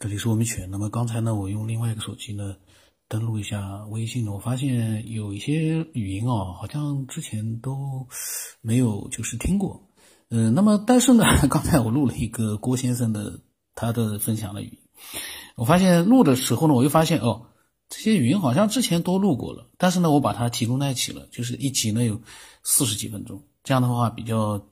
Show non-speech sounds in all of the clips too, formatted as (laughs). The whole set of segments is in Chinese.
这里是我们犬。那么刚才呢，我用另外一个手机呢登录一下微信呢，我发现有一些语音哦，好像之前都没有就是听过。嗯，那么但是呢，(laughs) 刚才我录了一个郭先生的他的分享的语音，我发现录的时候呢，我又发现哦，这些语音好像之前都录过了，但是呢，我把它集中在一起了，就是一集呢有四十几分钟，这样的话比较。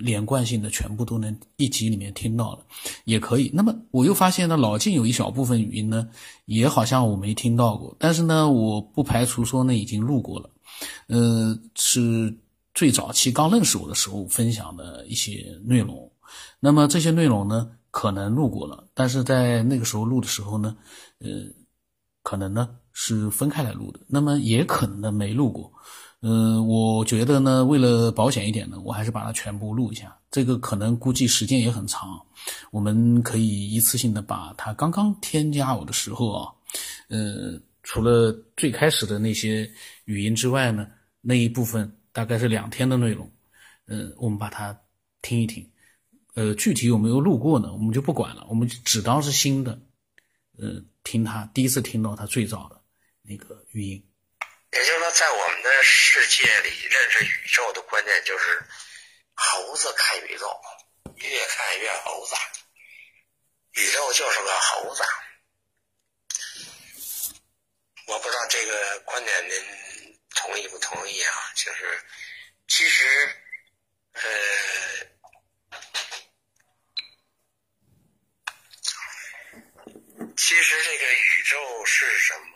连贯性的全部都能一集里面听到了，也可以。那么我又发现呢，老晋有一小部分语音呢，也好像我没听到过。但是呢，我不排除说呢已经录过了。呃，是最早期刚认识我的时候分享的一些内容。那么这些内容呢，可能录过了，但是在那个时候录的时候呢，呃，可能呢是分开来录的。那么也可能呢没录过。嗯，我觉得呢，为了保险一点呢，我还是把它全部录一下。这个可能估计时间也很长，我们可以一次性的把它刚刚添加我的时候啊，呃，除了最开始的那些语音之外呢，那一部分大概是两天的内容，呃，我们把它听一听。呃，具体有没有录过呢？我们就不管了，我们只当是新的，呃，听他第一次听到他最早的那个语音。也就是说，在我们的世界里，认识宇宙的观念就是猴子看宇宙，越看越猴子。宇宙就是个猴子。我不知道这个观点您同意不同意啊？就是，其实，呃，其实这个宇宙是什么？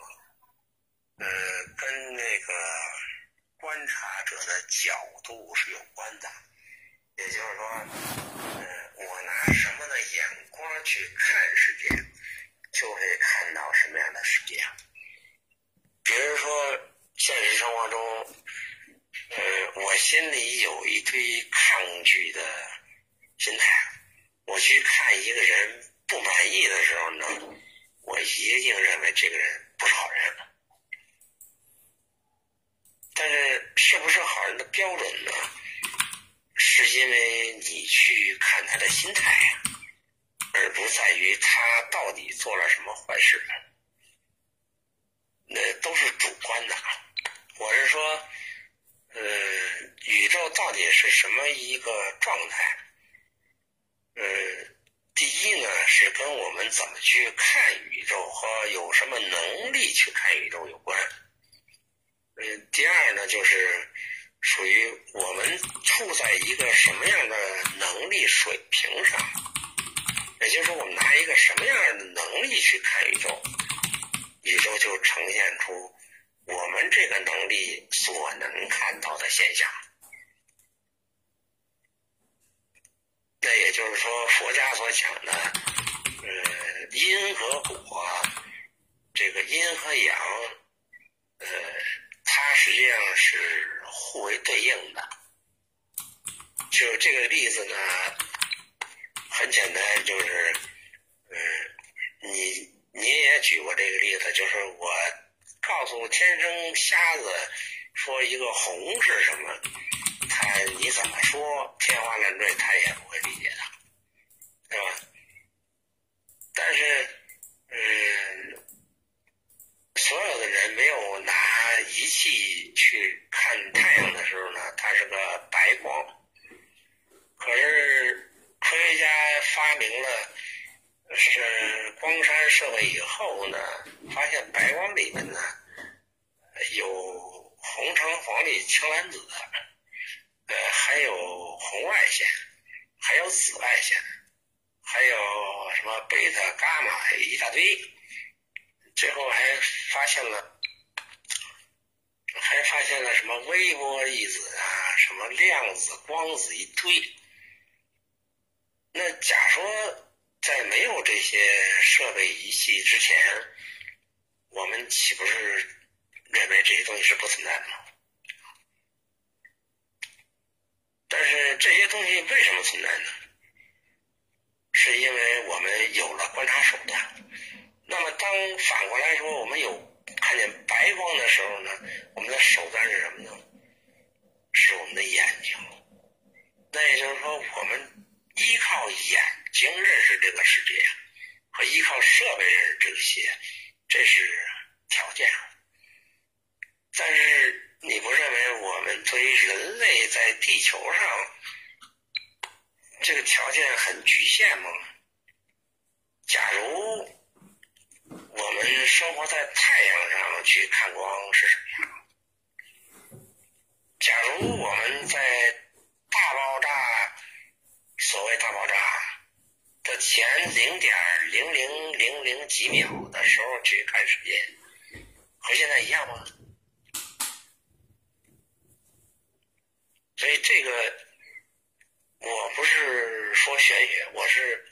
角度是有关的，也就是说，呃，我拿什么的眼光去看世界，就会看到什么样的世界。比如说，现实生活中，呃，我心里有一堆抗拒的心态，我去看一个人不满意的时候呢，我一定认为这个人不是好人。但是，是不是好人的标准呢？是因为你去看他的心态，而不在于他到底做了什么坏事。那都是主观的。我是说，呃，宇宙到底是什么一个状态？呃，第一呢，是跟我们怎么去看宇宙和有什么能力去看宇宙有关。嗯，第二呢，就是属于我们处在一个什么样的能力水平上，也就是说，我们拿一个什么样的能力去看宇宙，宇宙就呈现出我们这个能力所能看到的现象。那也就是说，佛家所讲的，呃，因和果，这个阴和阳，呃。它实际上是互为对应的，就这个例子呢，很简单，就是，嗯，你你也举过这个例子，就是我告诉天生瞎子说一个红是什么，他你怎么说天花乱坠，他也不会理解的，对吧？但是，嗯。所有的人没有拿仪器去看太阳的时候呢，它是个白光。可是科学家发明了是光栅设备以后呢，发现白光里面呢有红橙黄绿青蓝紫，呃，还有红外线，还有紫外线，还有什么贝塔、伽马一大堆。最后还发现了，还发现了什么微波粒子啊，什么量子、光子一堆。那假说在没有这些设备仪器之前，我们岂不是认为这些东西是不存在的吗？但是这些东西为什么存在呢？是因为我们有了观察手段。那么，当反过来说，我们有看见白光的时候呢，我们的手段是什么呢？是我们的眼睛。那也就是说，我们依靠眼睛认识这个世界，和依靠设备认识这些，这是条件。但是你不认为我们作为人类在地球上这个条件很局限吗？假如我们生活在太阳上去看光是什么样？假如我们在大爆炸，所谓大爆炸的前零点零零零零几秒的时候去看世界，和现在一样吗？所以这个我不是说玄学，我是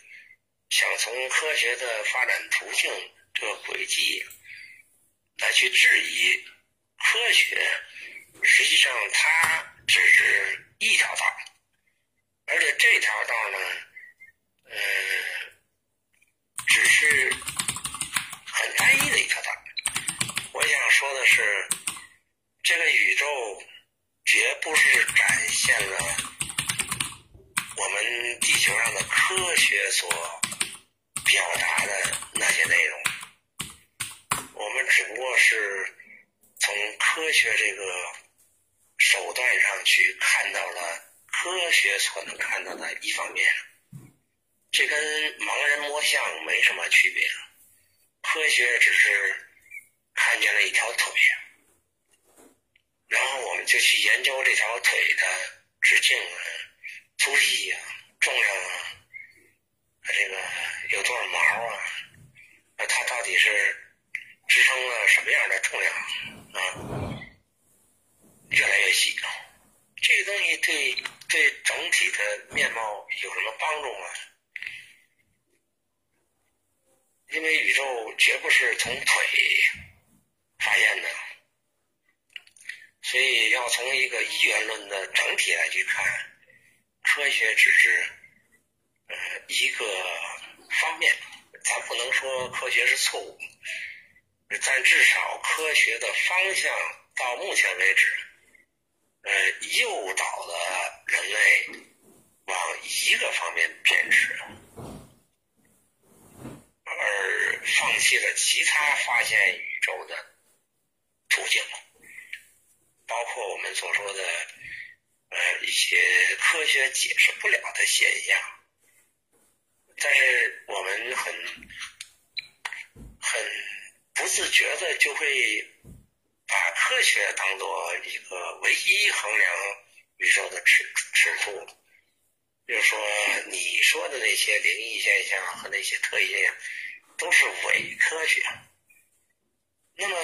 想从科学的发展途径这个轨迹来去质疑科学。实际上，它只是一条道，而且这条道呢，呃，只是很单一的一条道。我想说的是，这个宇宙。绝不是展现了我们地球上的科学所表达的那些内容，我们只不过是从科学这个手段上去看到了科学所能看到的一方面，这跟盲人摸象没什么区别，科学只是看见了一条腿。然后我们就去研究这条腿的直径啊、粗细啊、重量啊，它这个有多少毛啊？那它到底是支撑了什么样的重量啊？越来越细，这个东西对对整体的面貌有什么帮助吗？因为宇宙绝不是从腿发现的。所以要从一个一元论的整体来去看，科学只是呃一个方面，咱不能说科学是错误，但至少科学的方向到目前为止，呃诱导了人类往一个方面偏执，而放弃了其他发现宇宙的途径了。包括我们所说的，呃，一些科学解释不了的现象，但是我们很很不自觉的就会把科学当做一个唯一衡量宇宙的尺尺度，就是说你说的那些灵异现象和那些特异现象都是伪科学，那么。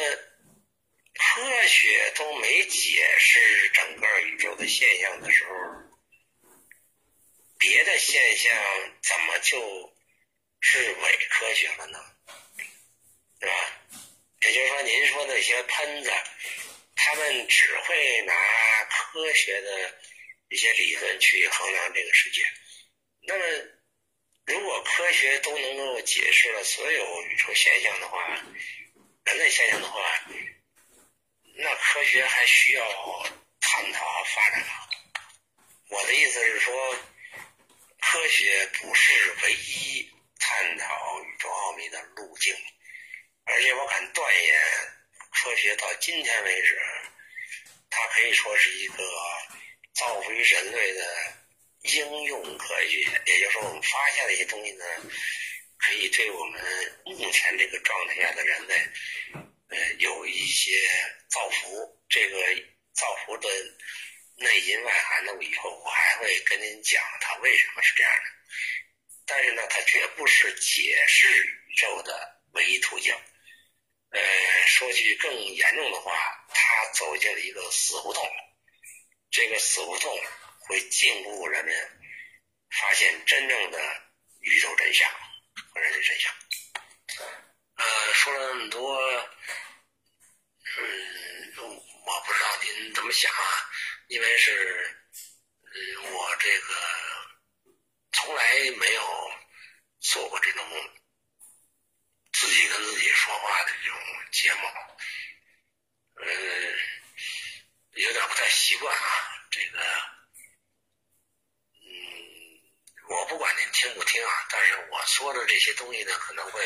科学都没解释整个宇宙的现象的时候，别的现象怎么就是伪科学了呢？是吧？也就是说，您说那些喷子，他们只会拿科学的一些理论去衡量这个世界。那么，如果科学都能够解释了所有宇宙现象的话，人类现象的话，那科学还需要探讨和发展吗？我的意思是说，科学不是唯一探讨宇宙奥秘的路径，而且我敢断言，科学到今天为止，它可以说是一个造福于人类的应用科学。也就是说，我们发现的一些东西呢，可以对我们目前这个状态下的人类。呃，有一些造福，这个造福的内因外涵呢，我以后我还会跟您讲它为什么是这样的。但是呢，它绝不是解释宇宙的唯一途径。呃，说句更严重的话，它走进了一个死胡同。这个死胡同会禁锢人们发现真正的宇宙真相和人类真相。呃，说了那么多，嗯，我不知道您怎么想啊？因为是，嗯，我这个从来没有做过这种自己跟自己说话的这种节目，嗯，有点不太习惯啊。这个，我不管您。听不听啊？但是我说的这些东西呢，可能会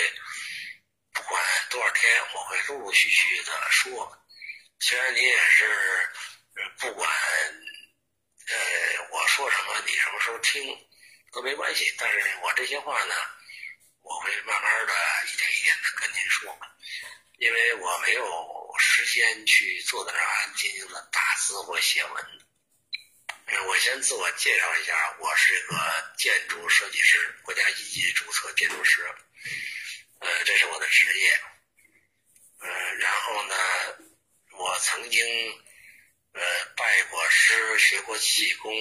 不管多少天，我会陆陆续续的说。虽然你也是不管呃我说什么，你什么时候听都没关系，但是我这些话呢，我会慢慢的一点一点的跟您说，因为我没有时间去坐在那儿安静静的打字或写文。我先自我介绍一下，我是个建筑设计师，国家一级注册建筑师，呃，这是我的职业。嗯，然后呢，我曾经呃拜过师，学过气功，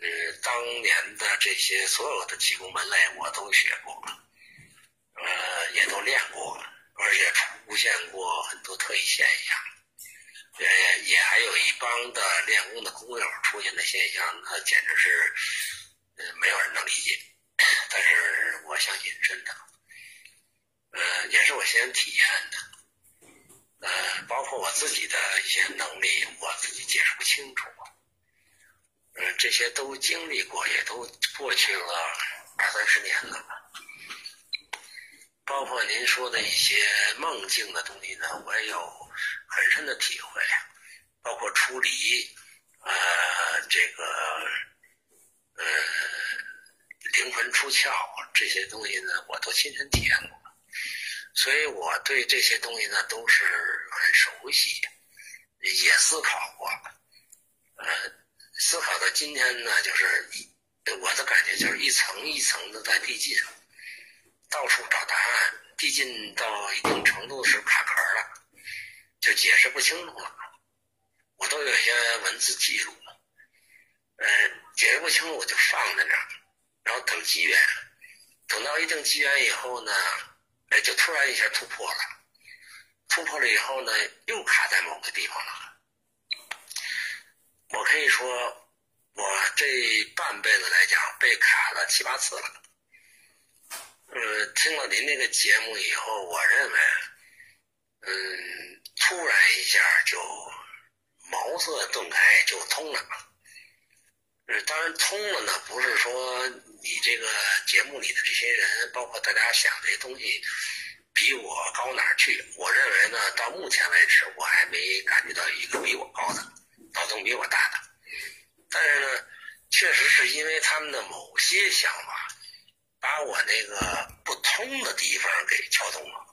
呃，当年的这些所有的气功门类我都学过，呃，也都练过，而且出现过很多特异现象。呃，也还有一帮的练功的工友出现的现象，那简直是，呃，没有人能理解。(clears throat) 但是我相信真的，呃，也是我先体验的，呃，包括我自己的一些能力，我自己解释不清楚，嗯，这些都经历过，也都过去了二三十年了。包括您说的一些梦境的东西呢，我也有。本身的体会，包括出离，呃，这个，呃，灵魂出窍这些东西呢，我都亲身体验过，所以我对这些东西呢都是很熟悉，也思考过，呃，思考到今天呢，就是我的感觉就是一层一层的在递进，到处找答案，递进到一定程度是卡壳。就解释不清楚了，我都有些文字记录，嗯，解释不清楚我就放在那儿，然后等机缘，等到一定机缘以后呢，哎，就突然一下突破了，突破了以后呢，又卡在某个地方了。我可以说，我这半辈子来讲被卡了七八次了。呃，听了您那个节目以后，我认为，嗯。突然一下就茅塞顿开，就通了。呃，当然通了呢，不是说你这个节目里的这些人，包括大家想这些东西，比我高哪儿去？我认为呢，到目前为止，我还没感觉到一个比我高的，脑洞比我大的。但是呢，确实是因为他们的某些想法，把我那个不通的地方给撬通了。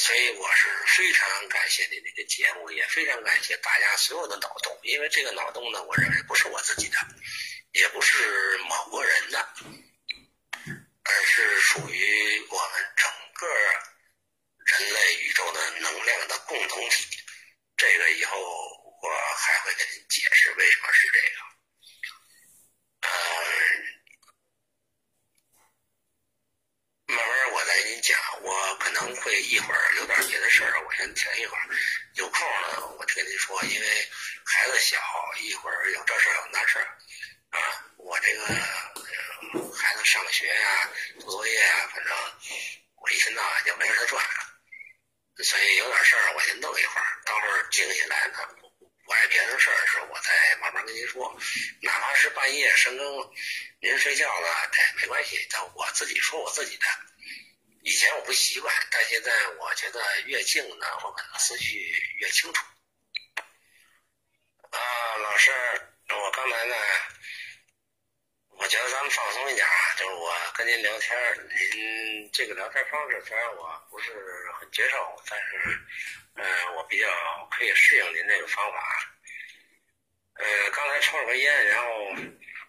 所以我是非常感谢你这个节目，也非常感谢大家所有的脑洞，因为这个脑洞呢，我认为不是我自己的，也不是某个人的，而是属于我们整个人类宇宙的能量的共同体。这个以后我还会跟您解释为什么是这个。讲，我可能会一会儿有点别的事儿，我先停一会儿。有空呢，我跟您说，因为孩子小，一会儿有这事儿有那事儿啊。我这个孩子上学呀、做作业呀，反正我一天到晚就围着他转，所以有点事儿我先弄一会儿。到会儿静下来呢，我爱别的事儿的时候，我再慢慢跟您说。哪怕是半夜深更，您睡觉了，哎，没关系，但我自己说我自己的。以前我不习惯，但现在我觉得越静呢，我可能思绪越清楚。啊，老师，我刚才呢，我觉得咱们放松一点，就是我跟您聊天，您这个聊天方式虽然我不是很接受，但是，嗯，我比较可以适应您这个方法。呃，刚才抽了根烟，然后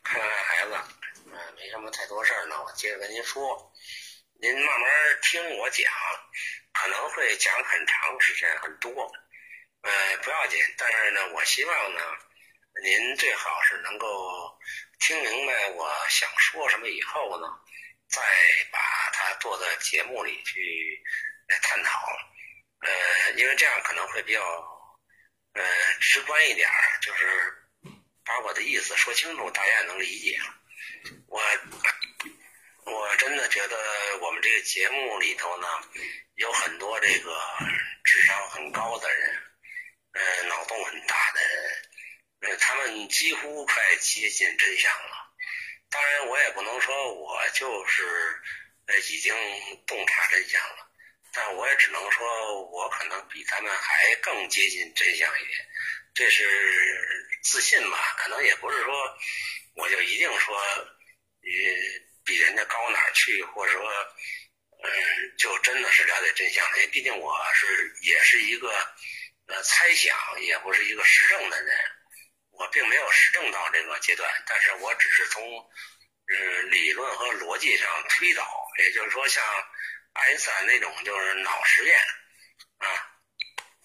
看了看孩子，嗯，没什么太多事儿呢，我接着跟您说。您慢慢听我讲，可能会讲很长时间，很多，呃，不要紧。但是呢，我希望呢，您最好是能够听明白我想说什么以后呢，再把它做到节目里去来探讨。呃，因为这样可能会比较呃直观一点，就是把我的意思说清楚，大家也能理解。我。我真的觉得我们这个节目里头呢，有很多这个智商很高的人，呃，脑洞很大的人，呃，他们几乎快接近真相了。当然，我也不能说我就是呃已经洞察真相了，但我也只能说我可能比他们还更接近真相一点，这是自信吧？可能也不是说我就一定说呃比人家高哪儿去，或者说嗯就真的是了解真相因为毕竟我是也是一个呃猜想，也不是一个实证的人。我并没有实证到这个阶段，但是我只是从，嗯，理论和逻辑上推导，也就是说，像爱因斯坦那种就是脑实验，啊，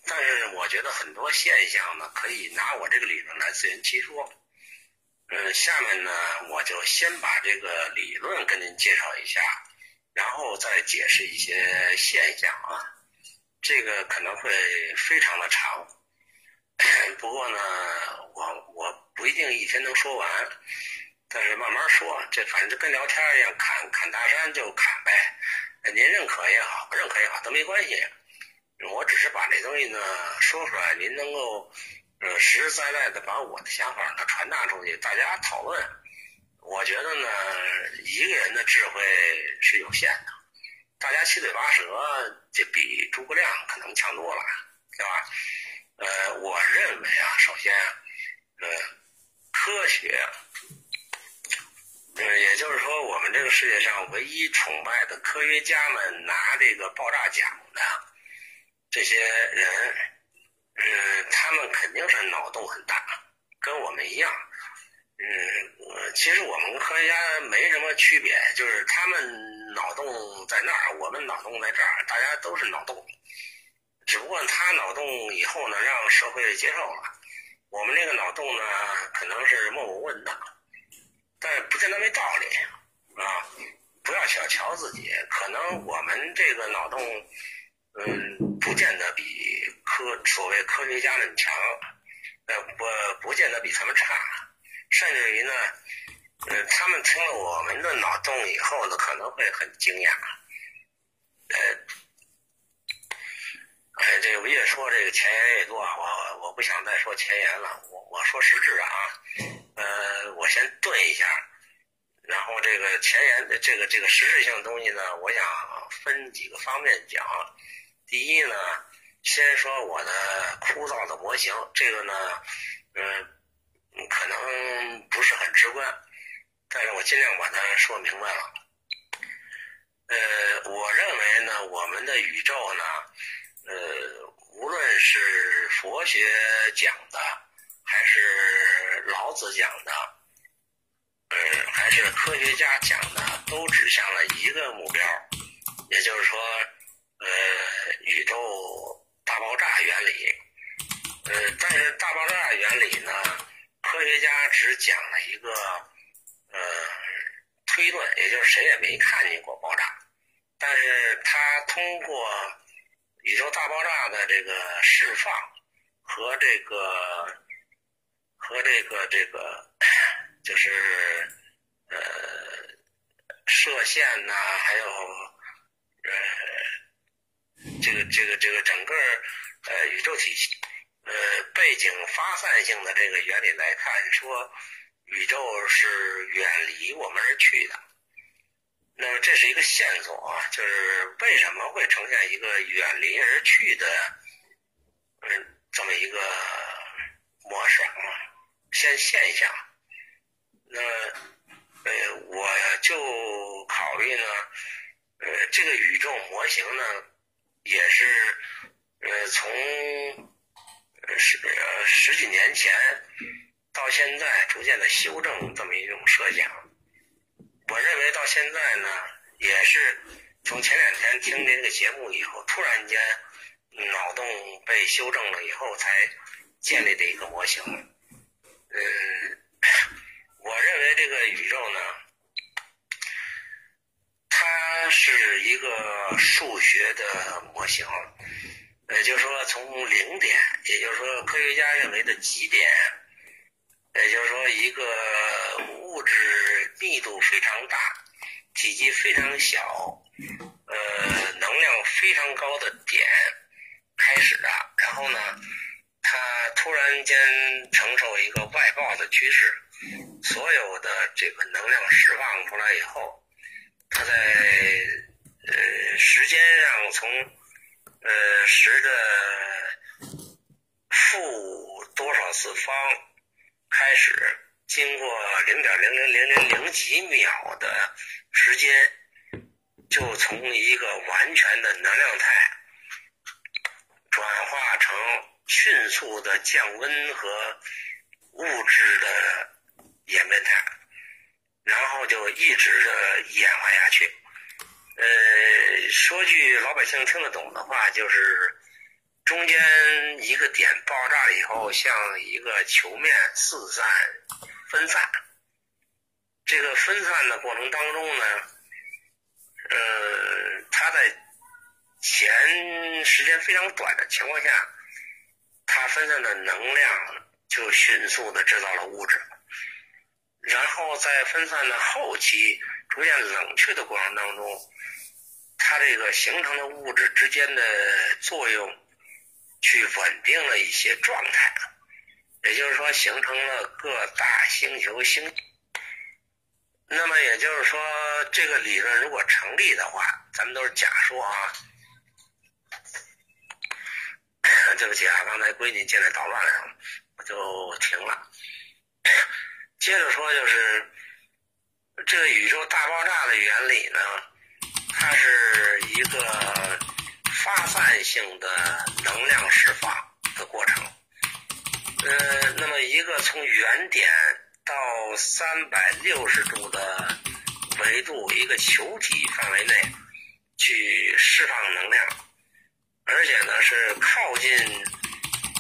但是我觉得很多现象呢，可以拿我这个理论来自圆其说。嗯，下面呢，我就先把这个理论跟您介绍一下，然后再解释一些现象啊，这个可能会非常的长。不过呢，我我不一定一天能说完，但是慢慢说，这反正就跟聊天一样，砍砍大山就砍呗。您认可也好，不认可也好，都没关系。我只是把这东西呢说出来，您能够呃实实在在的把我的想法呢传达出去，大家讨论。我觉得呢，一个人的智慧是有限的，大家七嘴八舌，这比诸葛亮可能强多了，对吧？呃，我认为啊，首先，呃，科学，呃，也就是说，我们这个世界上唯一崇拜的科学家们拿这个爆炸奖的这些人，嗯，他们肯定是脑洞很大，跟我们一样，嗯，其实我们科学家没什么区别，就是他们脑洞在那儿，我们脑洞在这儿，大家都是脑洞。只不过他脑洞以后呢，让社会接受了。我们这个脑洞呢，可能是默默问的，但不见得没道理啊！不要小瞧自己，可能我们这个脑洞，嗯，不见得比科所谓科学家们强，呃，不，不见得比他们差，甚至于呢，呃，他们听了我们的脑洞以后呢，可能会很惊讶，呃。哎，这个越说这个前言越多，我我不想再说前言了，我我说实质啊，呃，我先顿一下，然后这个前言的这个这个实质性东西呢，我想分几个方面讲。第一呢，先说我的枯燥的模型，这个呢，嗯，可能不是很直观，但是我尽量把它说明白了。呃，我认为呢，我们的宇宙呢。呃，无论是佛学讲的，还是老子讲的，呃，还是科学家讲的，都指向了一个目标，也就是说，宇宙大爆炸原理。呃，但是大爆炸原理呢，科学家只讲了一个呃推论，也就是谁也没看见过爆炸，但是他通过。宇宙大爆炸的这个释放和这个和这个这个就是呃射线呐，还有呃这个这个这个整个呃宇宙体系呃背景发散性的这个原理来看，说宇宙是远离我们而去的。那么这是一个线索啊，就是为什么会呈现一个远离而去的，嗯，这么一个模式啊，现现象。那呃，我就考虑呢，呃，这个宇宙模型呢，也是呃从十十几年前到现在逐渐的修正这么一种设想。我认为到现在呢，也是从前两天听这个节目以后，突然间脑洞被修正了以后，才建立的一个模型。嗯，(coughs) 我认为这个宇宙呢，它是一个数学的模型，也就是说从零点，也就是说科学家认为的极点，也就是说一个物质。密度非常大，体积非常小，呃，能量非常高的点开始的，然后呢，它突然间承受一个外爆的趋势，所有的这个能量释放出来以后，它在呃时间上从呃十的负多少次方开始，经过零点零零零零零几秒的时间，就从一个完全的能量态转化成迅速的降温和物质的演变态，然后就一直的演化下去。呃，说句老百姓听得懂的话，就是中间一个点爆炸以后，像一个球面四散分散。这个分散的过程当中呢，呃，它在前时间非常短的情况下，它分散的能量就迅速的制造了物质，然后在分散的后期逐渐冷却的过程当中。它这个形成的物质之间的作用，去稳定了一些状态，也就是说形成了各大星球星。那么也就是说，这个理论如果成立的话，咱们都是假说啊。对不起啊，刚才闺女进来捣乱了，我就停了。接着说，就是这个宇宙大爆炸的原理呢。它是一个发散性的能量释放的过程，呃，那么一个从原点到三百六十度的维度，一个球体范围内去释放能量，而且呢是靠近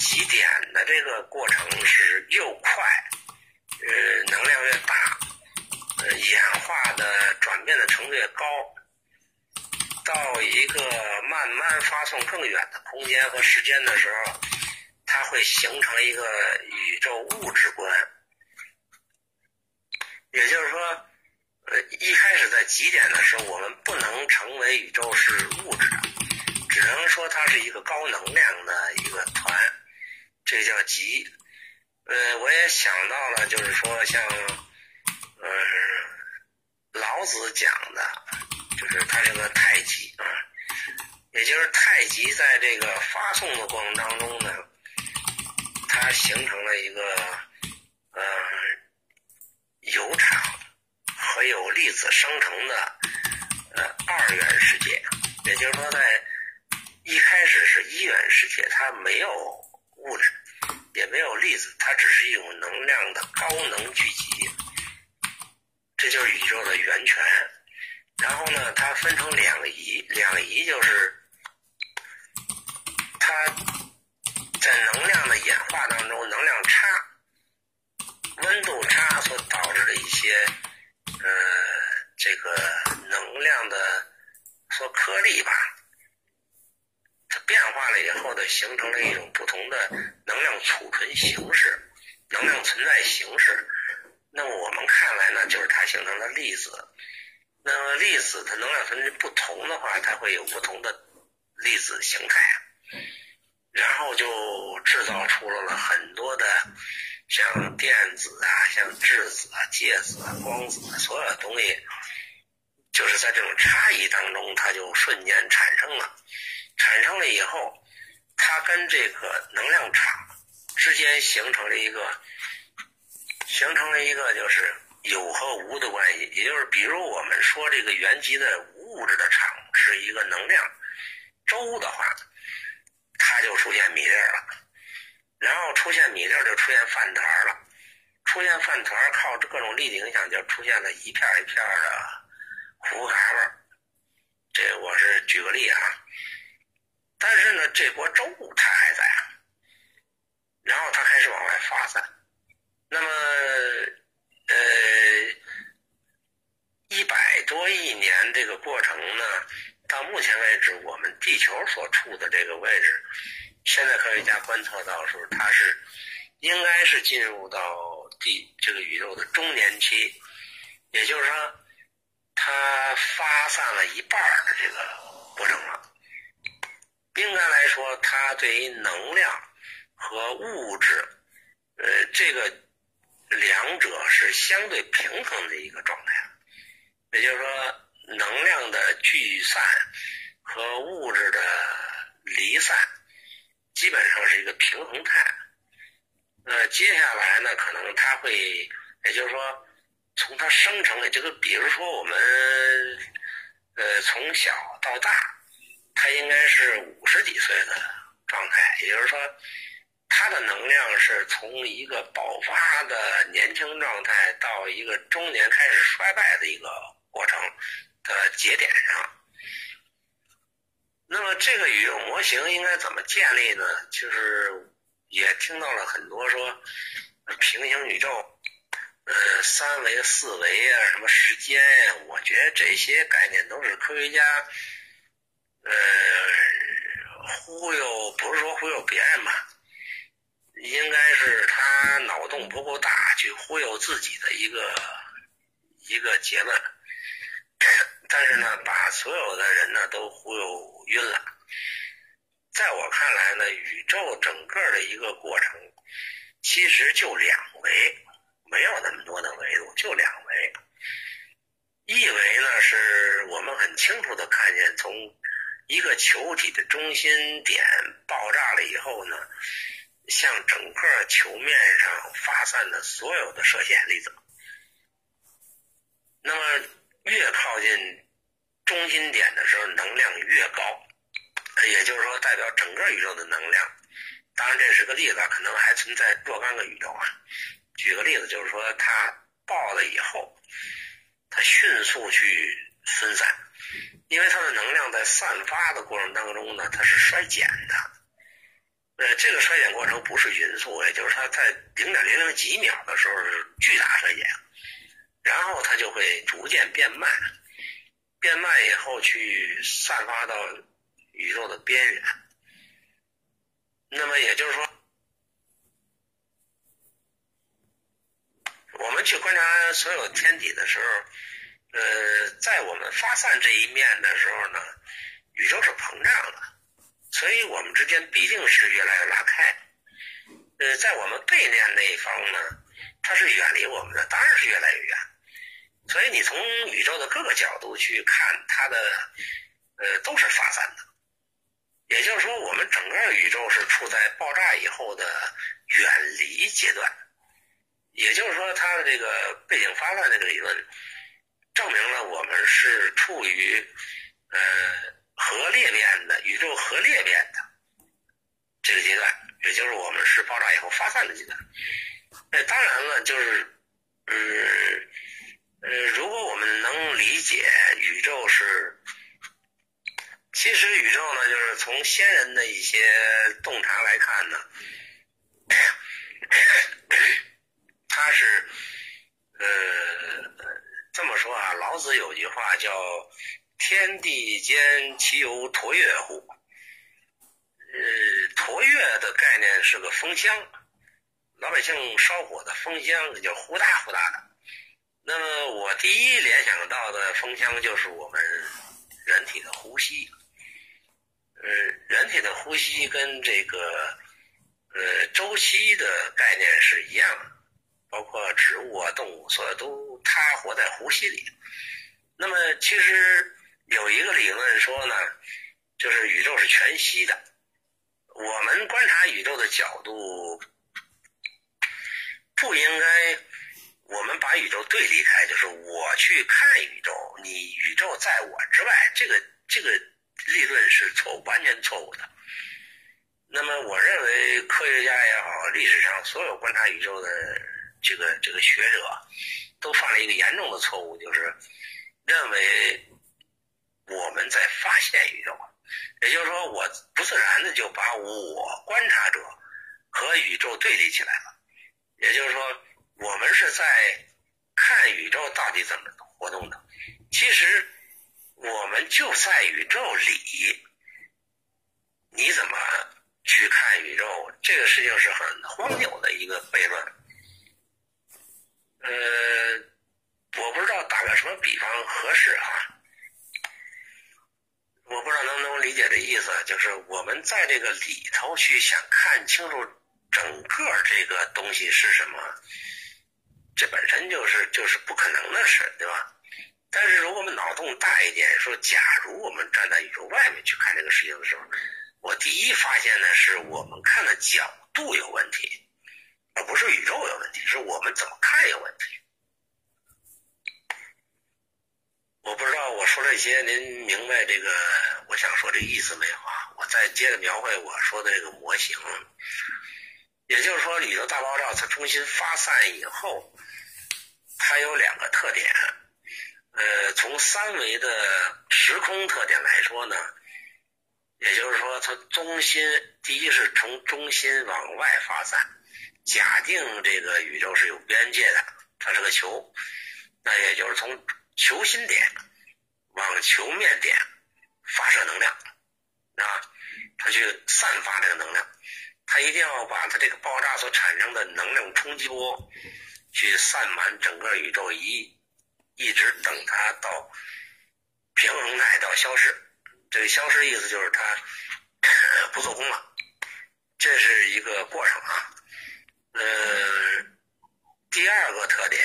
极点的这个过程是又快，呃，能量越大，呃，演化的转变的程度越高。到一个慢慢发送更远的空间和时间的时候，它会形成一个宇宙物质观。也就是说，呃，一开始在极点的时候，我们不能成为宇宙是物质，只能说它是一个高能量的一个团，这叫极。呃，我也想到了，就是说像，呃，老子讲的。就是他这个太极啊，也就是太极在这个发送的过程当中呢，它形成了一个呃有场和有粒子生成的呃二元世界，也就是说在一开始是一元世界，它没有物质，也没有粒子，它只是一种能量的高能聚集，这就是宇宙的源泉。然后呢，它分成两仪，两仪就是它在能量的演化当中，能量差、温度差所导致的一些呃这个能量的说颗粒吧，它变化了以后呢，形成了一种不同的能量储存形式、能量存在形式。那么我们看来呢，就是它形成了粒子。那么粒子它能量分不同的话，它会有不同的粒子形态，然后就制造出了了很多的像电子啊、像质子啊、介子啊、光子啊，所有的东西，就是在这种差异当中，它就瞬间产生了。产生了以后，它跟这个能量场之间形成了一个，形成了一个就是。有和无的关系，也就是比如我们说这个原极的物质的场是一个能量周的话，它就出现米粒了，然后出现米粒就出现饭团了，出现饭团靠各种力的影响就出现了一片一片的糊嘎巴。这我是举个例啊，但是呢，这锅粥它还在，然后它开始往外发散，那么。呃，一百多亿年这个过程呢，到目前为止，我们地球所处的这个位置，现在科学家观测到说，它是应该是进入到地这个宇宙的中年期，也就是说，它发散了一半的这个过程了。应该来说，它对于能量和物质，呃，这个。两者是相对平衡的一个状态，也就是说，能量的聚散和物质的离散基本上是一个平衡态。那接下来呢，可能它会，也就是说，从它生成的这个，比如说我们呃从小到大，他应该是五十几岁的状态，也就是说。他的能量是从一个爆发的年轻状态到一个中年开始衰败的一个过程的节点上。那么这个宇宙模型应该怎么建立呢？就是也听到了很多说平行宇宙，呃，三维、四维啊，什么时间呀，我觉得这些概念都是科学家，呃，忽悠，不是说忽悠别人吧。应该是他脑洞不够大，去忽悠自己的一个一个结论，但是呢，把所有的人呢都忽悠晕了。在我看来呢，宇宙整个的一个过程，其实就两维，没有那么多的维度，就两维。一维呢，是我们很清楚的看见，从一个球体的中心点爆炸了以后呢。向整个球面上发散的所有的射线粒子，那么越靠近中心点的时候，能量越高，也就是说代表整个宇宙的能量。当然这是个例子，可能还存在若干个宇宙啊。举个例子，就是说它爆了以后，它迅速去分散，因为它的能量在散发的过程当中呢，它是衰减的。呃，这个衰减过程不是匀速，也就是它在零点零零几秒的时候是巨大衰减，然后它就会逐渐变慢，变慢以后去散发到宇宙的边缘。那么也就是说，我们去观察所有天体的时候，呃，在我们发散这一面的时候呢，宇宙是膨胀的。所以我们之间必定是越来越拉开，呃，在我们背面那一方呢，它是远离我们的，当然是越来越远。所以你从宇宙的各个角度去看，它的呃都是发散的。也就是说，我们整个宇宙是处在爆炸以后的远离阶段。也就是说，它的这个背景发散这个理论，证明了我们是处于呃。核裂变的宇宙核裂变的这个阶段，也就是我们是爆炸以后发散的阶段。那当然了，就是，嗯，呃，如果我们能理解宇宙是，其实宇宙呢，就是从先人的一些洞察来看呢，它是，呃，这么说啊，老子有句话叫。天地间其有橐越乎？呃，橐越的概念是个风箱，老百姓烧火的风箱，叫呼哒呼哒的。那么我第一联想到的风箱就是我们人体的呼吸。呃，人体的呼吸跟这个呃周期的概念是一样的，包括植物啊、动物，所有都它活在呼吸里。那么其实。有一个理论说呢，就是宇宙是全息的。我们观察宇宙的角度不应该，我们把宇宙对立开，就是我去看宇宙，你宇宙在我之外。这个这个理论是错，完全错误的。那么，我认为科学家也好，历史上所有观察宇宙的这个这个学者，都犯了一个严重的错误，就是认为。我们在发现宇宙，也就是说，我不自然的就把我观察者和宇宙对立起来了。也就是说，我们是在看宇宙到底怎么活动的。其实，我们就在宇宙里，你怎么去看宇宙？这个事情是很荒谬的一个悖论。呃，我不知道打个什么比方合适啊。我不知道能不能理解这意思，就是我们在这个里头去想看清楚整个这个东西是什么，这本身就是就是不可能的事，对吧？但是如果我们脑洞大一点，说假如我们站在宇宙外面去看这个事情的时候，我第一发现呢，是我们看的角度有问题，而不是宇宙有问题，是我们怎么看有问题。我不知道我说这些您明白这个我想说这意思没有啊？我再接着描绘我说的这个模型，也就是说，宇宙大爆炸它重新发散以后，它有两个特点。呃，从三维的时空特点来说呢，也就是说，它中心第一是从中心往外发散。假定这个宇宙是有边界的，它是个球，那也就是从。球心点往球面点发射能量，啊，它去散发这个能量，它一定要把它这个爆炸所产生的能量冲击波去散满整个宇宙，一一直等它到平衡态到消失。这个消失意思就是它 (coughs) 不做功了，这是一个过程啊。呃，个特点。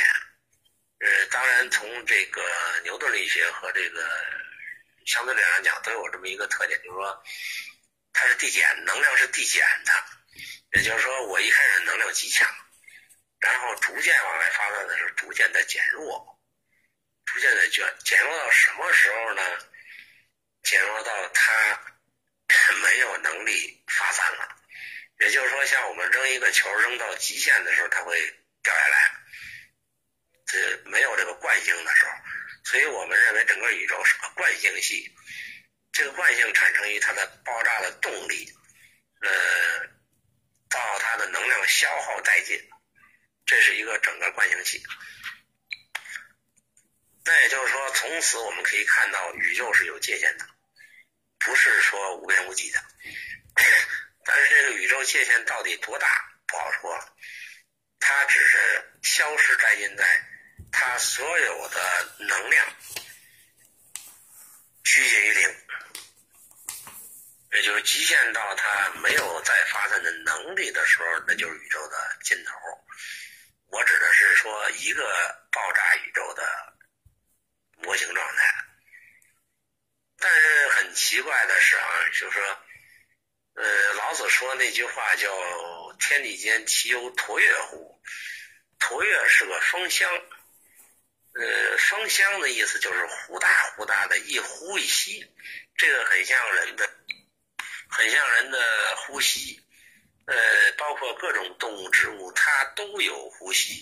呃，当然，从这个牛顿力学和这个相对论上讲，都有这么一个特点，就是说它是递减，能量是递减的。也就是说，我一开始能量极强，然后逐渐往外发散的时候，逐渐的减弱，逐渐的减减弱到什么时候呢？减弱到它没有能力发散了。也就是说，像我们扔一个球扔到极限的时候，它会掉下来。这没有这个惯性的时候，所以我们认为整个宇宙是个惯性系。这个惯性产生于它的爆炸的动力，呃，到它的能量消耗殆尽，这是一个整个惯性系。那也就是说，从此我们可以看到宇宙是有界限的，不是说无边无际的。(clears throat) 但是这个宇宙界限到底多大不好说，它只是消失殆尽在。它所有的能量趋近于零，也就是极限到它没有再发展的能力的时候，那就是宇宙的尽头。我指的是说一个爆炸宇宙的模型状态。但是很奇怪的是啊，就是说，呃，老子说那句话叫“天地间其有橐越乎”，橐越是个风箱。呃，芳香的意思就是呼大呼大的，一呼一吸，这个很像人的，很像人的呼吸。呃，包括各种动物、植物，它都有呼吸，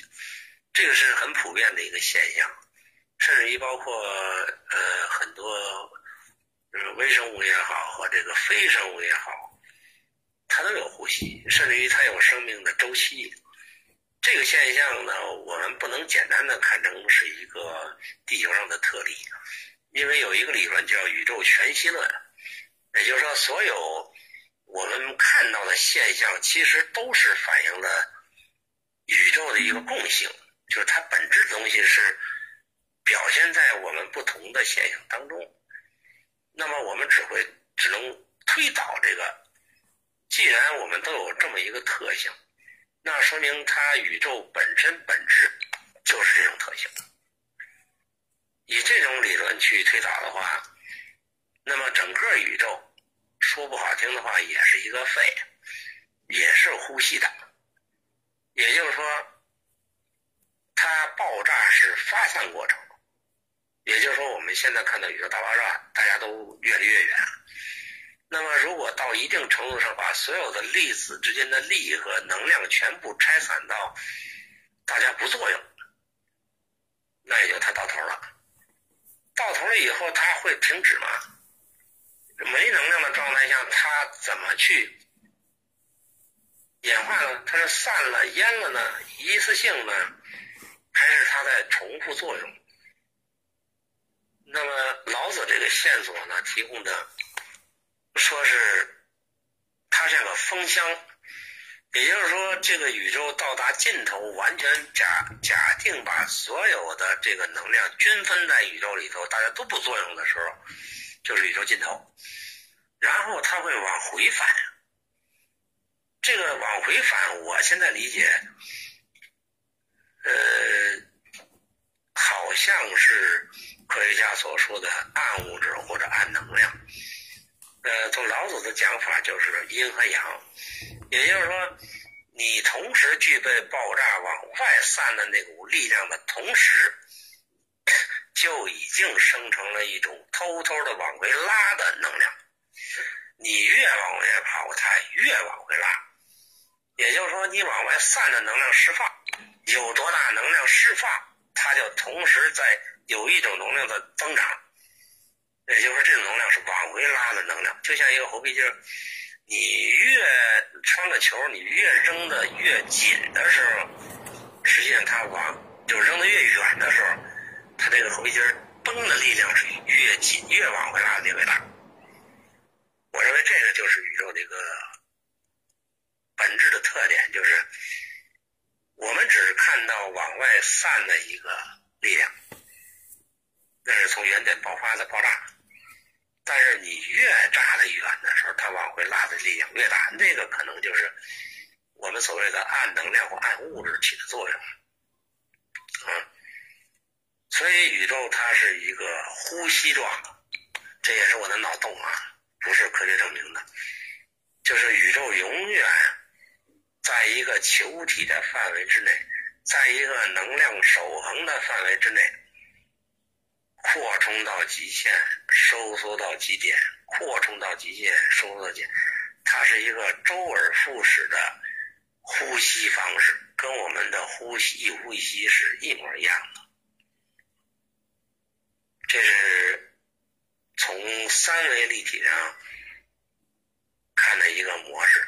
这个是很普遍的一个现象。甚至于包括呃很多呃微生物也好，和这个非生物也好，它都有呼吸，甚至于它有生命的周期。这个现象呢，我们不能简单的看成是一个地球上的特例，因为有一个理论叫宇宙全息论，也就是说，所有我们看到的现象其实都是反映了宇宙的一个共性，就是它本质的东西是表现在我们不同的现象当中。那么我们只会只能推导这个，既然我们都有这么一个特性。那说明它宇宙本身本质就是这种特性。以这种理论去推导的话，那么整个宇宙说不好听的话，也是一个肺，也是呼吸的。也就是说，它爆炸是发散过程。也就是说，我们现在看到宇宙大爆炸，大家都越离越远。那么，如果到一定程度上把所有的粒子之间的力和能量全部拆散到大家不作用，那也就它到头了。到头了以后，它会停止吗？没能量的状态下，它怎么去演化呢？它是散了、淹了呢？一次性呢？还是它在重复作用？那么，老子这个线索呢，提供的。说是它像个风箱，也就是说，这个宇宙到达尽头，完全假假定把所有的这个能量均分在宇宙里头，大家都不作用的时候，就是宇宙尽头。然后它会往回返，这个往回返，我现在理解，呃，好像是科学家所说的暗物质或者暗能量。呃，从老子的讲法就是阴和阳，也就是说，你同时具备爆炸往外散的那股力量的同时，就已经生成了一种偷偷的往回拉的能量。你越往外跑，它越往回拉。也就是说，你往外散的能量释放有多大能量释放，它就同时在有一种能量的增长。也就是说，这种能量是往回拉的能量，就像一个猴皮筋儿。你越穿个球，你越扔的越紧的时候，实际上它往就扔的越远的时候，它这个猴皮筋儿绷的力量是越紧，越往回拉的力越大。我认为这个就是宇宙的一个本质的特点，就是我们只是看到往外散的一个力量，那是从原点爆发的爆炸。但是你越炸得远的时候，它往回拉的力量越大，那个可能就是我们所谓的暗能量或暗物质起的作用。嗯，所以宇宙它是一个呼吸状，这也是我的脑洞啊，不是科学证明的。就是宇宙永远在一个球体的范围之内，在一个能量守恒的范围之内。扩充到极限，收缩到极点；扩充到极限，收缩到极点。它是一个周而复始的呼吸方式，跟我们的呼吸一呼吸是一模一样的。这是从三维立体上看的一个模式。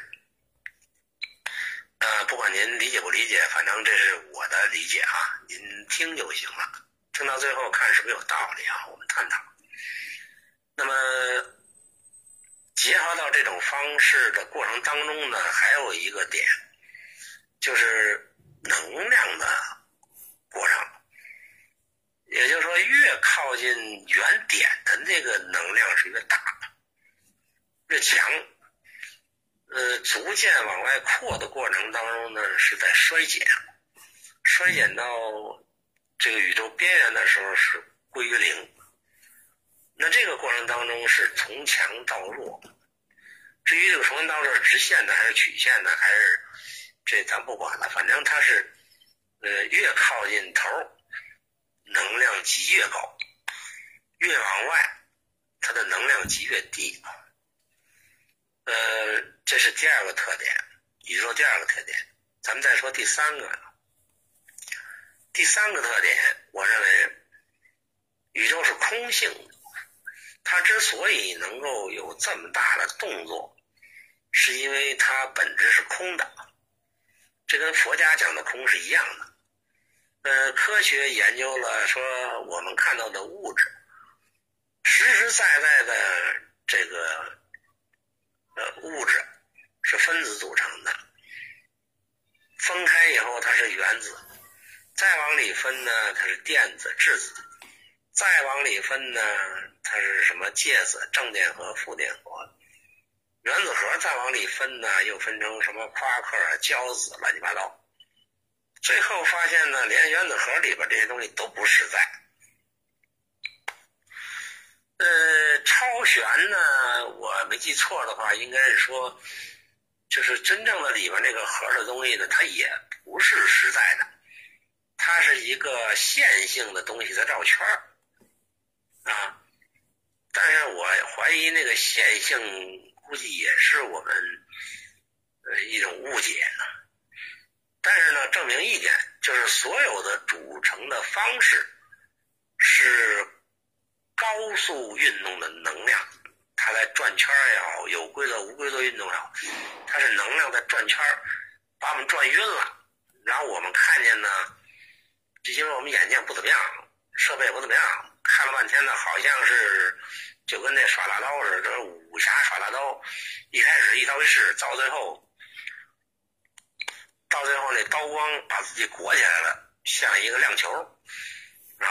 呃，不管您理解不理解，反正这是我的理解啊，您听就行了。听到最后，看是不是有道理啊？我们探讨。那么，结合到这种方式的过程当中呢，还有一个点，就是能量的过程。也就是说，越靠近原点的那个能量是越大、越强。呃，逐渐往外扩的过程当中呢，是在衰减，衰减到。这个宇宙边缘的时候是归于零，那这个过程当中是从强到弱。至于这个从强到弱是直线的还是曲线的，还是这咱不管了，反正它是呃越靠近头，能量级越高；越往外，它的能量级越低。呃，这是第二个特点，宇宙第二个特点。咱们再说第三个。第三个特点，我认为宇宙是空性的。它之所以能够有这么大的动作，是因为它本质是空的。这跟佛家讲的空是一样的。呃，科学研究了说，我们看到的物质，实实在在的这个呃物质是分子组成的，分开以后它是原子。再往里分呢，它是电子、质子；再往里分呢，它是什么介子、正电荷、负电荷。原子核再往里分呢，又分成什么夸克啊、胶子，乱七八糟。最后发现呢，连原子核里边这些东西都不实在。呃，超弦呢，我没记错的话，应该是说，就是真正的里边那个核的东西呢，它也不是实在的。它是一个线性的东西在绕圈儿，啊，但是我怀疑那个线性估计也是我们呃一种误解呢。但是呢，证明一点就是所有的组成的方式是高速运动的能量，它在转圈也好，有规则无规则运动也好，它是能量在转圈，把我们转晕了，然后我们看见呢。就因为我们眼睛不怎么样，设备也不怎么样，看了半天呢，好像是就跟那耍大刀似的，这武侠耍大刀，一开始一刀一式，到最后，到最后那刀光把自己裹起来了，像一个亮球，啊，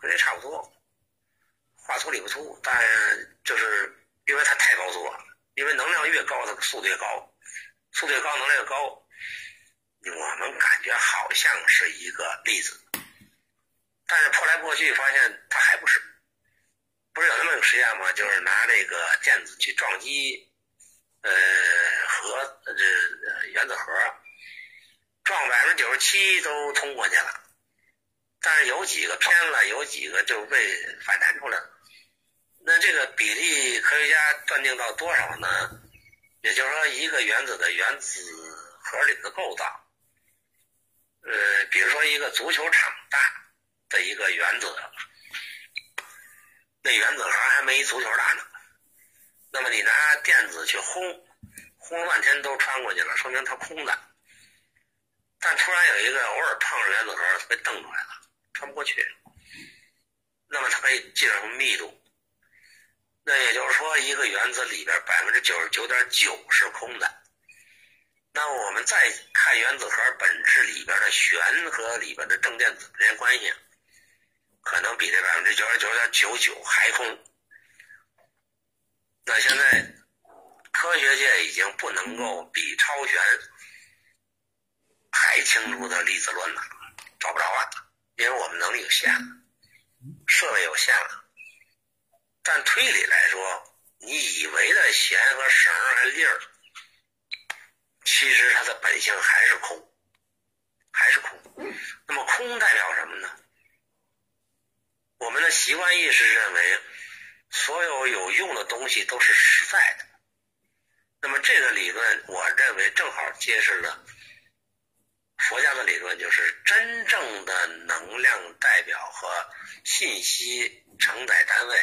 跟这差不多，话粗理不粗，但就是因为它太高速了，因为能量越高，它速度越高，速度越高，能量越高。我们感觉好像是一个粒子，但是破来破去发现它还不是。不是有那么个实验吗？就是拿这个电子去撞击，呃，核这原子核，撞百分之九十七都通过去了，但是有几个偏了，有几个就被反弹出来了。那这个比例科学家断定到多少呢？也就是说，一个原子的原子核里的构造，呃，比如说一个足球场大的一个原子。那原子核还没足球大呢，那么你拿电子去轰，轰了半天都穿过去了，说明它空的。但突然有一个偶尔碰上原子核，它被瞪出来了，穿不过去。那么它可以计算出密度。那也就是说，一个原子里边百分之九十九点九是空的。那我们再看原子核本质里边的旋和里边的正电子之间关系。可能比这百分之九十九点九九还空。那现在科学界已经不能够比超弦还清楚的粒子论了，找不着了，因为我们能力有限了，设备有限了。但推理来说，你以为的弦和绳和粒儿，其实它的本性还是空，还是空。那么空代表什么呢？我们的习惯意识认为，所有有用的东西都是实在的。那么这个理论，我认为正好揭示了佛家的理论，就是真正的能量代表和信息承载单位，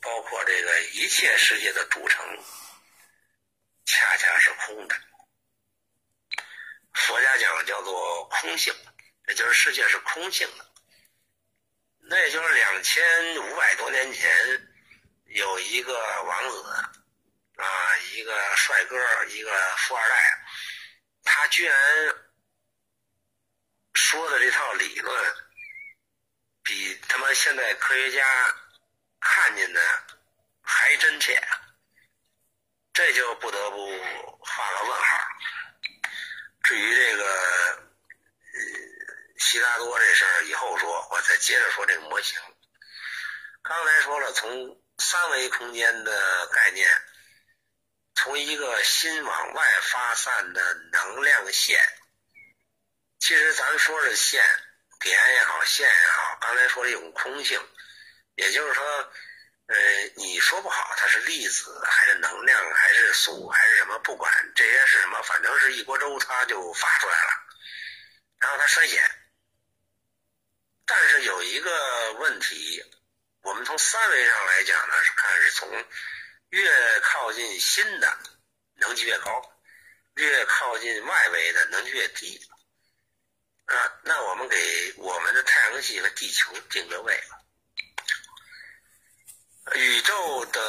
包括这个一切世界的组成，恰恰是空的。佛家讲叫做空性，也就是世界是空性的。那也就是两千五百多年前，有一个王子，啊，一个帅哥，一个富二代，他居然说的这套理论，比他妈现在科学家看见的还真切，这就不得不画个问号。至于这个。悉达多这事儿以后说，我再接着说这个模型。刚才说了，从三维空间的概念，从一个心往外发散的能量线。其实咱说的线，点也好，线也好，刚才说的一种空性，也就是说，呃，你说不好它是粒子还是能量还是速还是什么，不管这些是什么，反正是一锅粥，它就发出来了，然后它衰减。但是有一个问题，我们从三维上来讲呢，是看是从越靠近新的能级越高，越靠近外围的能级越低。啊，那我们给我们的太阳系和地球定个位，宇宙的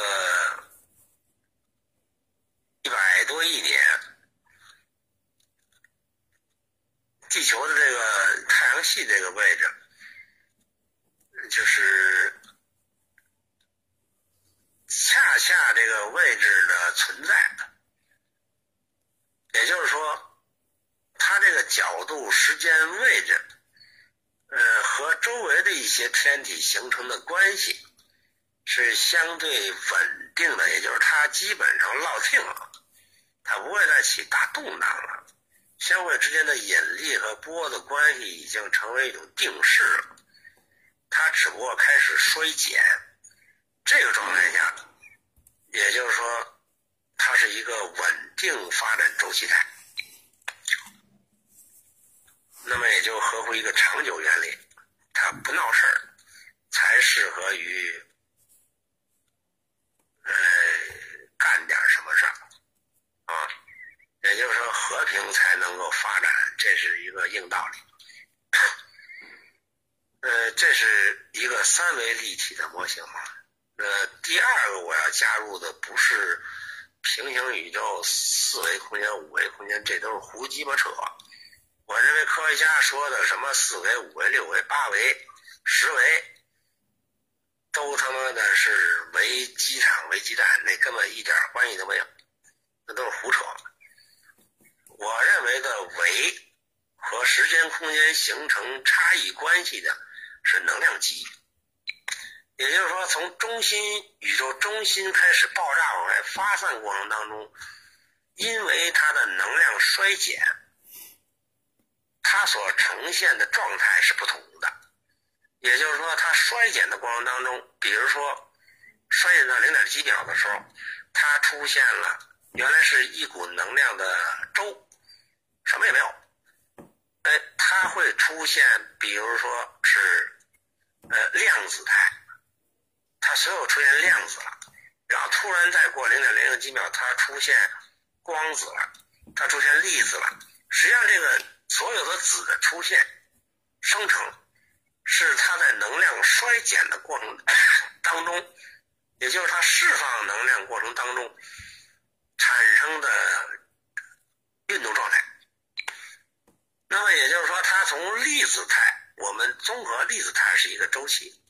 一百多亿年，地球的这个太阳系这个位置。就是恰恰这个位置的存在，也就是说，它这个角度、时间、位置，呃，和周围的一些天体形成的关系是相对稳定的，也就是它基本上落定了，它不会再起大动荡了，相互之间的引力和波的关系已经成为一种定式了。它只不过开始衰减，这个状态下，也就是说，它是一个稳定发展周期态，那么也就合乎一个长久原理，它不闹事儿，才适合于，呃，干点什么事儿，啊，也就是说和平才能够发展，这是一个硬道理。呃，这是一个三维立体的模型嘛？呃，第二个我要加入的不是平行宇宙、四维空间、五维空间，这都是胡鸡巴扯。我认为科学家说的什么四维、五维、六维、八维、十维，都他妈的是围机场、围基站，那根本一点关系都没有，那都是胡扯。我认为的围。和时间空间形成差异关系的是能量级。也就是说，从中心宇宙中心开始爆炸往外发散过程当中，因为它的能量衰减，它所呈现的状态是不同的。也就是说，它衰减的过程当中，比如说衰减到零点几秒的时候，它出现了原来是一股能量的粥，什么也没有，哎，它会出现，比如说是呃量子态。它所有出现量子了，然后突然再过零点零零几秒，它出现光子了，它出现粒子了。实际上，这个所有的子的出现、生成，是它在能量衰减的过程 (coughs) 当中，也就是它释放能量过程当中产生的运动状态。那么也就是说，它从粒子态，我们综合粒子态是一个周期。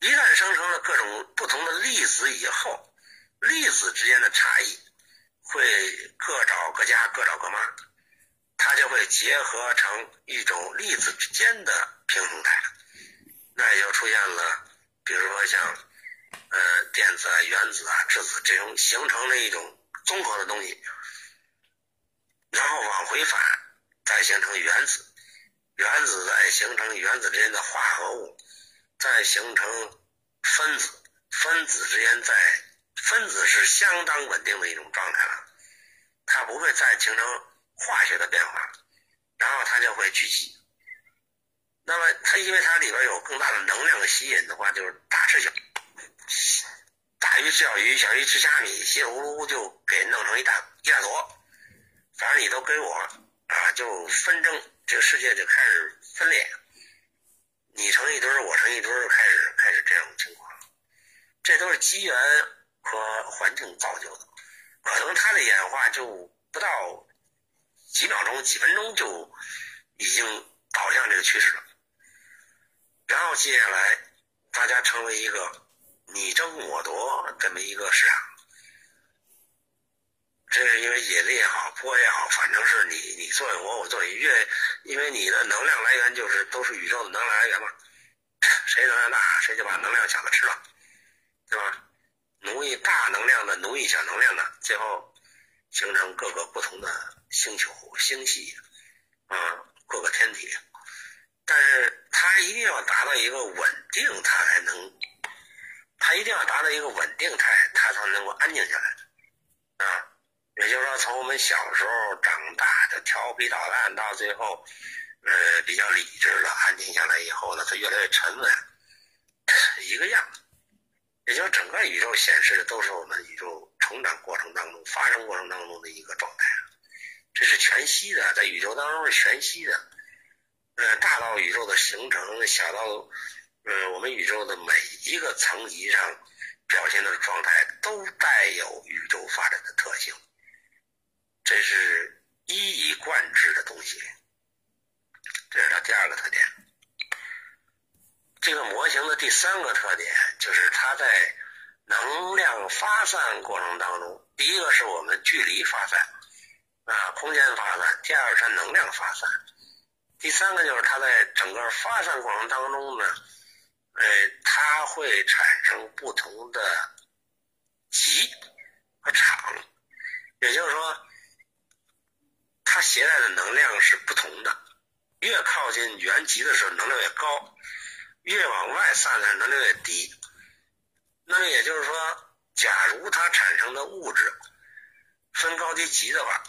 一旦生成了各种不同的粒子以后，粒子之间的差异会各找各家，各找各妈，它就会结合成一种粒子之间的平衡态，那也就出现了，比如说像呃电子啊、原子啊、质子这种形成了一种综合的东西，然后往回返，再形成原子，原子再形成原子之间的化合物。再形成分子，分子之间在分子是相当稳定的一种状态了，它不会再形成化学的变化，然后它就会聚集。那么它因为它里边有更大的能量的吸引的话，就是大吃小，大鱼吃小鱼，小鱼吃虾米，稀里糊涂就给弄成一大一大坨，反正你都给我啊，就纷争，这个世界就开始分裂。你成一堆，我成一堆，开始开始这种情况，这都是机缘和环境造就的，可能它的演化就不到几秒钟、几分钟就已经导向这个趋势了，然后接下来大家成为一个你争我夺这么一个市场，这是因为引力也好，波也好，反正是你你作为我，我作为越。因为你的能量来源就是都是宇宙的能量来源嘛，谁能量大，谁就把能量小的吃了，对吧？奴役大能量的，奴役小能量的，最后形成各个不同的星球、星系啊，各个天体。但是它一定要达到一个稳定，它才能，它一定要达到一个稳定态，它才能够安静下来啊。也就是说，从我们小时候长大的调皮捣蛋，到最后，呃，比较理智了，安静下来以后呢，它越来越沉稳，一个样。也就是整个宇宙显示的都是我们宇宙成长过程当中、发生过程当中的一个状态。这是全息的，在宇宙当中是全息的。呃，大到宇宙的形成，小到呃我们宇宙的每一个层级上表现的状态，都带有宇宙发展的特性。这是一以贯之的东西，这是它第二个特点。这个模型的第三个特点就是它在能量发散过程当中，第一个是我们距离发散啊，空间发散；第二个是能量发散；第三个就是它在整个发散过程当中呢，呃，它会产生不同的极和场，也就是说。它携带的能量是不同的，越靠近原极的时候能量越高，越往外散的能量越低。那么也就是说，假如它产生的物质分高低级的话，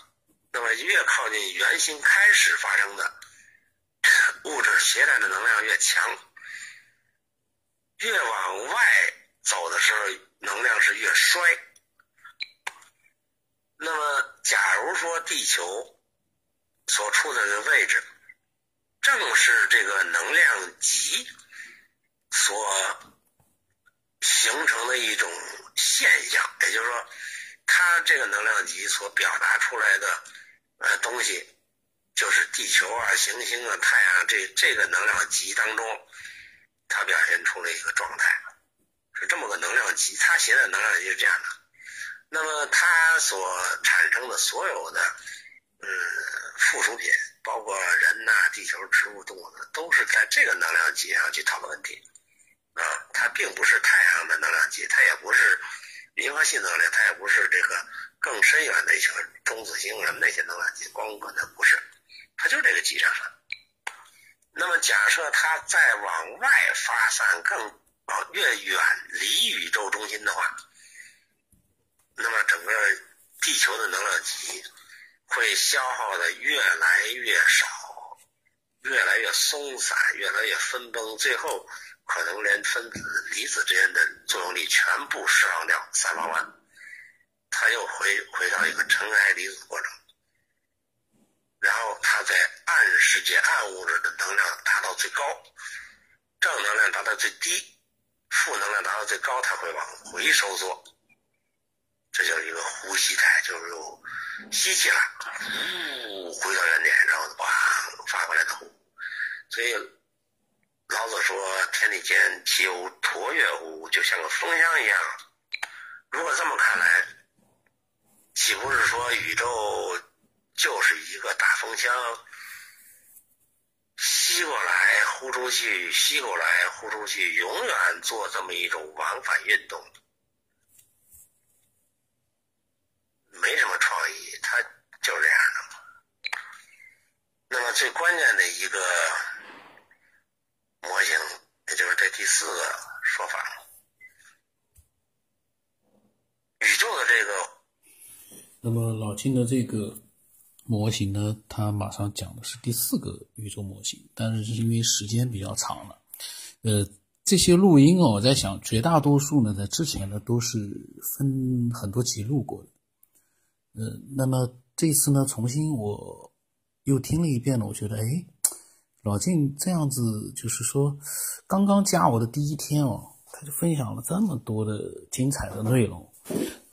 那么越靠近圆心开始发生的物质携带的能量越强，越往外走的时候能量是越衰。那么假如说地球，所处的位置，正是这个能量级所形成的一种现象。也就是说，它这个能量级所表达出来的呃东西，就是地球啊、行星啊、太阳这这个能量级当中，它表现出了一个状态，是这么个能量级。它携带能量级是这样的。那么它所产生的所有的。嗯，附属品包括人呐、地球、植物、动物呢，都是在这个能量级上去讨论问题啊。它并不是太阳的能量级，它也不是银河系能量，它也不是这个更深远的一些中子星什么那些能量级，光可能不是，它就这个级上上。那么假设它再往外发散，更往越远离宇宙中心的话，那么整个地球的能量级。会消耗的越来越少，越来越松散，越来越分崩，最后可能连分子、离子之间的作用力全部释放掉，散发完，它又回回到一个尘埃离子过程，然后它在暗世界、暗物质的能量达到最高，正能量达到最低，负能量达到最高，它会往回收缩，这就是一个呼吸态，就是有。吸气了，呜，回到原点，然后哇，发过来的呼。所以老子说：“天地间岂有橐越乎？就像个风箱一样。”如果这么看来，岂不是说宇宙就是一个大风箱，吸过来呼出去，吸过来呼出去，永远做这么一种往返运动？没什么创意，它就这样的。那么最关键的一个模型，也就是这第四个说法，宇宙的这个。那么老金的这个模型呢，他马上讲的是第四个宇宙模型，但是是因为时间比较长了，呃，这些录音哦，我在想，绝大多数呢，在之前呢都是分很多集录过的。呃，那么这次呢，重新我又听了一遍了，我觉得，哎，老静这样子，就是说，刚刚加我的第一天哦，他就分享了这么多的精彩的内容，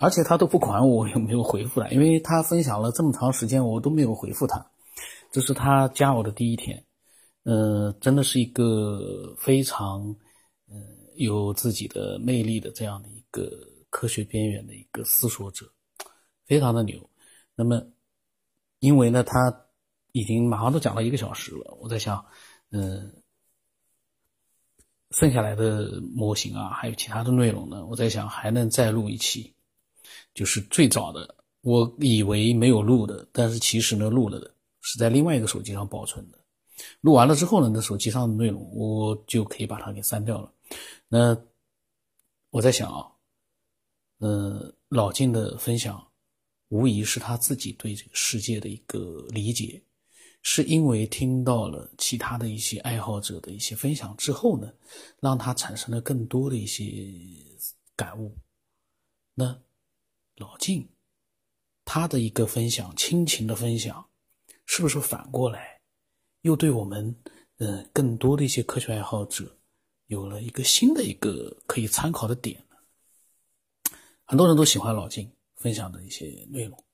而且他都不管我有没有回复他，因为他分享了这么长时间，我都没有回复他，这是他加我的第一天，呃，真的是一个非常，嗯，有自己的魅力的这样的一个科学边缘的一个思索者。非常的牛，那么，因为呢，他已经马上都讲了一个小时了，我在想，嗯，剩下来的模型啊，还有其他的内容呢，我在想还能再录一期，就是最早的，我以为没有录的，但是其实呢录了的，是在另外一个手机上保存的，录完了之后呢，那手机上的内容我就可以把它给删掉了。那我在想啊，嗯，老金的分享。无疑是他自己对这个世界的一个理解，是因为听到了其他的一些爱好者的一些分享之后呢，让他产生了更多的一些感悟。那老晋他的一个分享，亲情的分享，是不是反过来又对我们嗯更多的一些科学爱好者有了一个新的一个可以参考的点呢？很多人都喜欢老晋。分享的一些内容，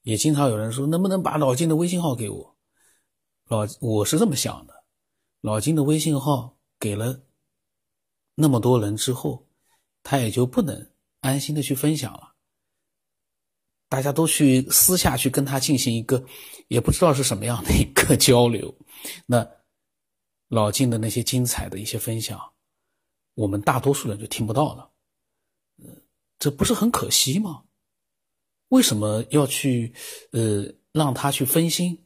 也经常有人说，能不能把老金的微信号给我？老我是这么想的，老金的微信号给了那么多人之后，他也就不能安心的去分享了。大家都去私下去跟他进行一个，也不知道是什么样的一个 (laughs) 交流。那老金的那些精彩的一些分享，我们大多数人就听不到了。嗯，这不是很可惜吗？为什么要去，呃，让他去分心，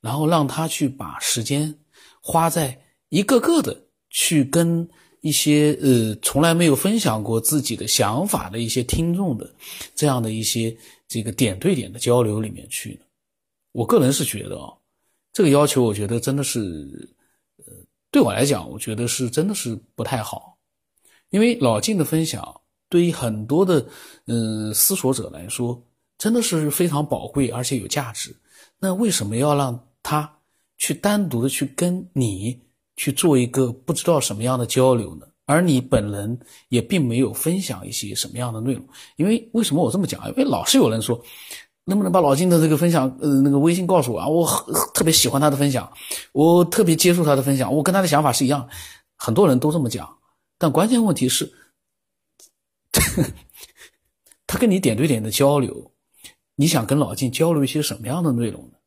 然后让他去把时间花在一个个的去跟一些呃从来没有分享过自己的想法的一些听众的这样的一些这个点对点的交流里面去呢？我个人是觉得啊，这个要求我觉得真的是，呃，对我来讲，我觉得是真的是不太好，因为老晋的分享对于很多的嗯思索者来说。真的是非常宝贵，而且有价值。那为什么要让他去单独的去跟你去做一个不知道什么样的交流呢？而你本人也并没有分享一些什么样的内容。因为为什么我这么讲？因为老是有人说，能不能把老金的这个分享，呃，那个微信告诉我啊？我特别喜欢他的分享，我特别接受他的分享，我跟他的想法是一样。很多人都这么讲，但关键问题是，(laughs) 他跟你点对点的交流。你想跟老金交流一些什么样的内容呢？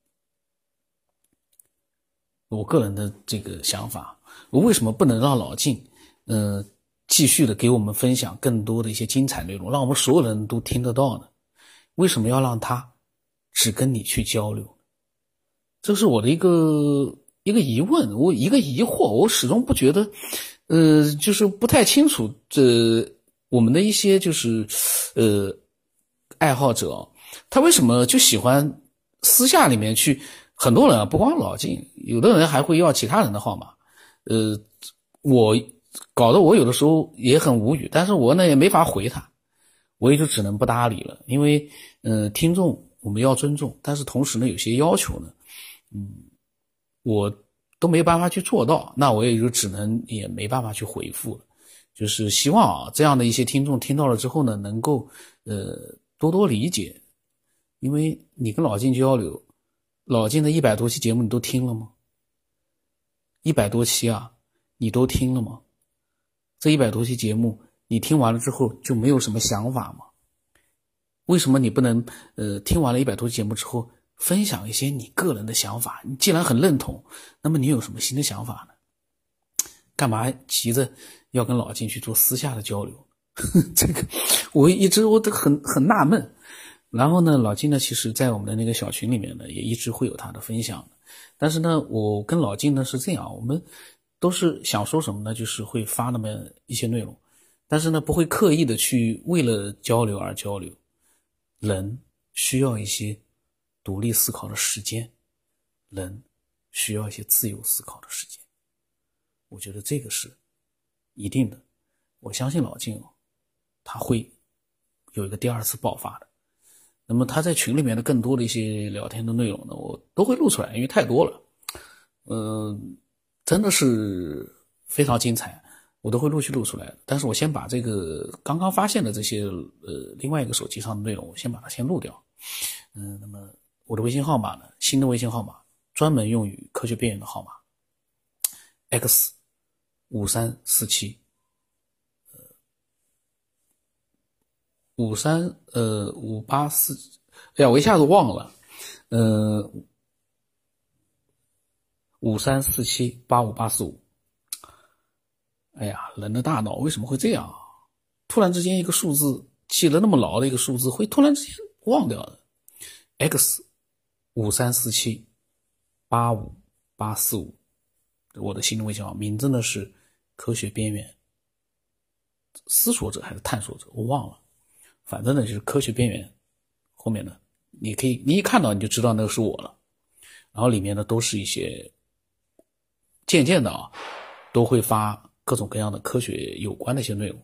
我个人的这个想法，我为什么不能让老晋，呃，继续的给我们分享更多的一些精彩内容，让我们所有人都听得到呢？为什么要让他只跟你去交流？这是我的一个一个疑问，我一个疑惑，我始终不觉得，呃，就是不太清楚这我们的一些就是呃爱好者，他为什么就喜欢私下里面去？很多人啊，不光老晋，有的人还会要其他人的号码。呃，我搞得我有的时候也很无语，但是我呢也没法回他，我也就只能不搭理了。因为，呃，听众我们要尊重，但是同时呢，有些要求呢，嗯，我都没办法去做到，那我也就只能也没办法去回复了。就是希望啊，这样的一些听众听到了之后呢，能够呃多多理解，因为你跟老金交流。老金的一百多期节目你都听了吗？一百多期啊，你都听了吗？一百多期节目你听完了之后就没有什么想法吗？为什么你不能呃听完了一百多期节目之后分享一些你个人的想法？你既然很认同，那么你有什么新的想法呢？干嘛急着要跟老金去做私下的交流？(laughs) 这个我一直我都很很纳闷。然后呢，老金呢，其实，在我们的那个小群里面呢，也一直会有他的分享但是呢，我跟老金呢是这样，我们都是想说什么呢，就是会发那么一些内容，但是呢，不会刻意的去为了交流而交流。人需要一些独立思考的时间，人需要一些自由思考的时间。我觉得这个是一定的。我相信老金哦，他会有一个第二次爆发的。那么他在群里面的更多的一些聊天的内容呢，我都会录出来，因为太多了，嗯，真的是非常精彩，我都会陆续录出来。但是我先把这个刚刚发现的这些呃另外一个手机上的内容，我先把它先录掉。嗯，那么我的微信号码呢，新的微信号码专门用于科学边缘的号码，x 五三四七。五三呃五八四，哎呀，我一下子忘了，呃，五三四七八五八四五。哎呀，人的大脑为什么会这样？突然之间一个数字记得那么牢的一个数字，会突然之间忘掉的。x 五三四七八五八四五，我的新微信号名字呢是科学边缘思索者还是探索者，我忘了。反正呢，就是科学边缘，后面呢，你可以，你一看到你就知道那个是我了。然后里面呢都是一些，渐渐的啊，都会发各种各样的科学有关的一些内容，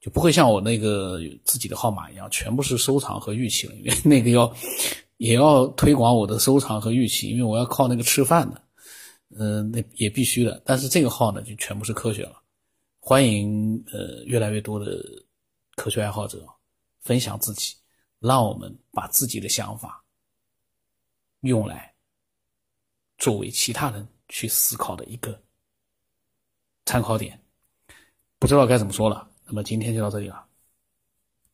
就不会像我那个自己的号码一样，全部是收藏和预期了。因为那个要也要推广我的收藏和预期，因为我要靠那个吃饭的，嗯，那也必须的。但是这个号呢，就全部是科学了，欢迎呃越来越多的科学爱好者。分享自己，让我们把自己的想法用来作为其他人去思考的一个参考点。不知道该怎么说了，那么今天就到这里了。